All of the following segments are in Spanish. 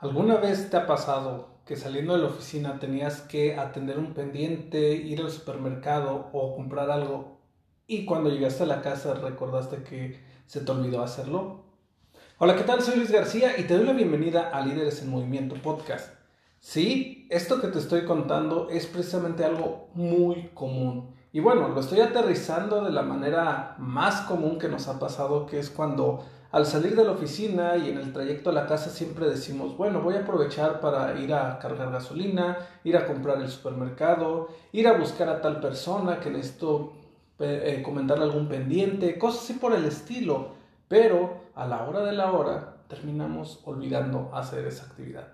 ¿Alguna vez te ha pasado que saliendo de la oficina tenías que atender un pendiente, ir al supermercado o comprar algo y cuando llegaste a la casa recordaste que se te olvidó hacerlo? Hola, ¿qué tal? Soy Luis García y te doy la bienvenida a Líderes en Movimiento Podcast. Sí, esto que te estoy contando es precisamente algo muy común. Y bueno, lo estoy aterrizando de la manera más común que nos ha pasado, que es cuando al salir de la oficina y en el trayecto a la casa siempre decimos, bueno, voy a aprovechar para ir a cargar gasolina, ir a comprar el supermercado, ir a buscar a tal persona que necesito eh, comentarle algún pendiente, cosas así por el estilo. Pero a la hora de la hora terminamos olvidando hacer esa actividad.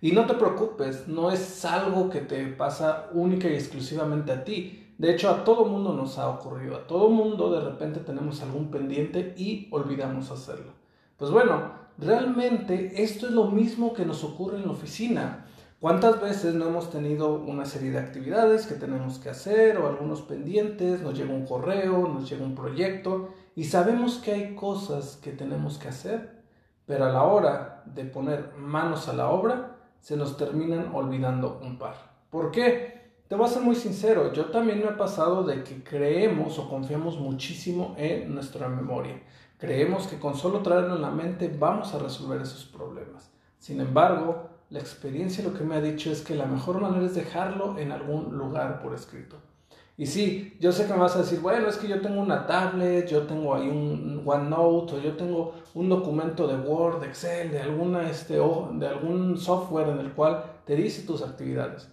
Y no te preocupes, no es algo que te pasa única y exclusivamente a ti. De hecho, a todo mundo nos ha ocurrido, a todo mundo de repente tenemos algún pendiente y olvidamos hacerlo. Pues bueno, realmente esto es lo mismo que nos ocurre en la oficina. ¿Cuántas veces no hemos tenido una serie de actividades que tenemos que hacer o algunos pendientes? Nos llega un correo, nos llega un proyecto y sabemos que hay cosas que tenemos que hacer, pero a la hora de poner manos a la obra se nos terminan olvidando un par. ¿Por qué? Te voy a ser muy sincero, yo también me ha pasado de que creemos o confiamos muchísimo en nuestra memoria. Creemos que con solo traerlo en la mente vamos a resolver esos problemas. Sin embargo, la experiencia lo que me ha dicho es que la mejor manera es dejarlo en algún lugar por escrito. Y sí, yo sé que me vas a decir, bueno, es que yo tengo una tablet, yo tengo ahí un OneNote, o yo tengo un documento de Word, Excel, de, alguna, este, de algún software en el cual te dice tus actividades.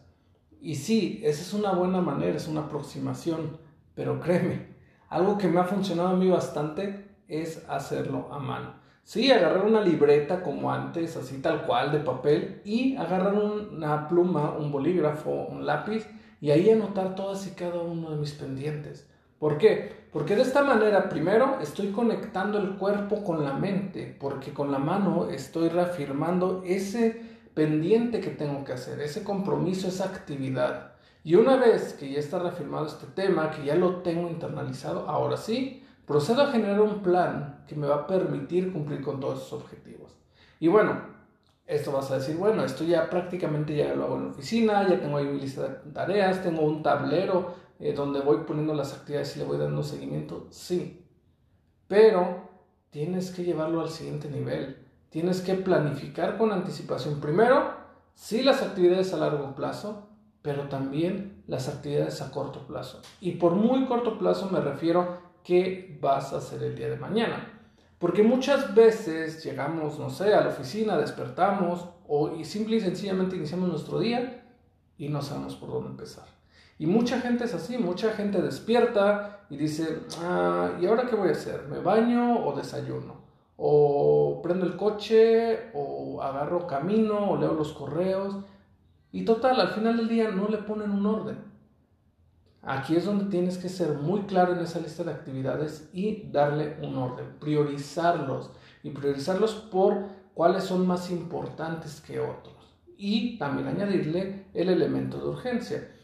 Y sí, esa es una buena manera, es una aproximación, pero créeme, algo que me ha funcionado a mí bastante es hacerlo a mano. Sí, agarrar una libreta como antes, así tal cual, de papel, y agarrar una pluma, un bolígrafo, un lápiz, y ahí anotar todas y cada uno de mis pendientes. ¿Por qué? Porque de esta manera, primero, estoy conectando el cuerpo con la mente, porque con la mano estoy reafirmando ese pendiente que tengo que hacer, ese compromiso, esa actividad. Y una vez que ya está reafirmado este tema, que ya lo tengo internalizado, ahora sí, procedo a generar un plan que me va a permitir cumplir con todos esos objetivos. Y bueno, esto vas a decir, bueno, esto ya prácticamente ya lo hago en la oficina, ya tengo ahí mi lista de tareas, tengo un tablero eh, donde voy poniendo las actividades y le voy dando seguimiento. Sí, pero tienes que llevarlo al siguiente nivel tienes que planificar con anticipación. Primero, sí las actividades a largo plazo, pero también las actividades a corto plazo. Y por muy corto plazo me refiero qué vas a hacer el día de mañana. Porque muchas veces llegamos, no sé, a la oficina, despertamos o y simple y sencillamente iniciamos nuestro día y no sabemos por dónde empezar. Y mucha gente es así, mucha gente despierta y dice, ah, ¿y ahora qué voy a hacer? ¿Me baño o desayuno? O prendo el coche, o agarro camino, o leo los correos. Y total, al final del día no le ponen un orden. Aquí es donde tienes que ser muy claro en esa lista de actividades y darle un orden, priorizarlos y priorizarlos por cuáles son más importantes que otros. Y también añadirle el elemento de urgencia.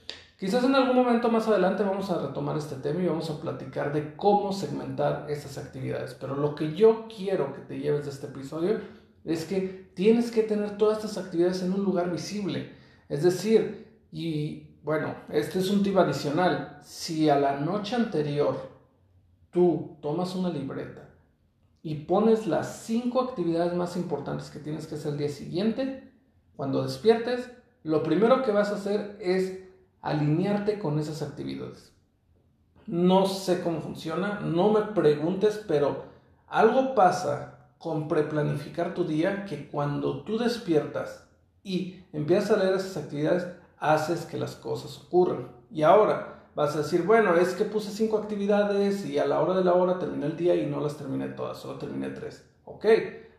Quizás en algún momento más adelante vamos a retomar este tema y vamos a platicar de cómo segmentar estas actividades. Pero lo que yo quiero que te lleves de este episodio es que tienes que tener todas estas actividades en un lugar visible. Es decir, y bueno, este es un tip adicional. Si a la noche anterior tú tomas una libreta y pones las cinco actividades más importantes que tienes que hacer el día siguiente, cuando despiertes, lo primero que vas a hacer es alinearte con esas actividades. No sé cómo funciona, no me preguntes, pero algo pasa con preplanificar tu día que cuando tú despiertas y empiezas a leer esas actividades, haces que las cosas ocurran. Y ahora, vas a decir, bueno, es que puse cinco actividades y a la hora de la hora terminé el día y no las terminé todas, solo terminé tres. Ok,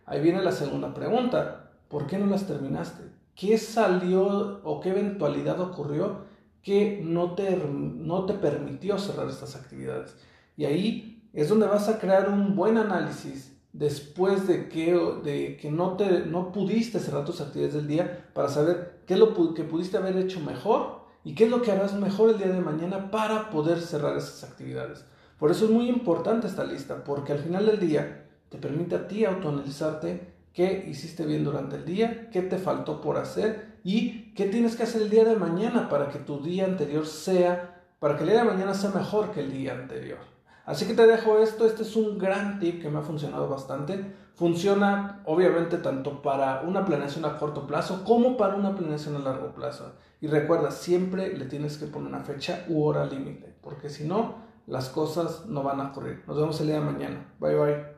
ahí viene la segunda pregunta. ¿Por qué no las terminaste? ¿Qué salió o qué eventualidad ocurrió que no te, no te permitió cerrar estas actividades? Y ahí es donde vas a crear un buen análisis después de que, de que no, te, no pudiste cerrar tus actividades del día para saber qué es lo que pudiste haber hecho mejor y qué es lo que harás mejor el día de mañana para poder cerrar esas actividades. Por eso es muy importante esta lista, porque al final del día te permite a ti autoanalizarte qué hiciste bien durante el día, qué te faltó por hacer y qué tienes que hacer el día de mañana para que tu día anterior sea, para que el día de mañana sea mejor que el día anterior. Así que te dejo esto, este es un gran tip que me ha funcionado bastante. Funciona obviamente tanto para una planeación a corto plazo como para una planeación a largo plazo. Y recuerda, siempre le tienes que poner una fecha u hora límite, porque si no, las cosas no van a ocurrir. Nos vemos el día de mañana. Bye bye.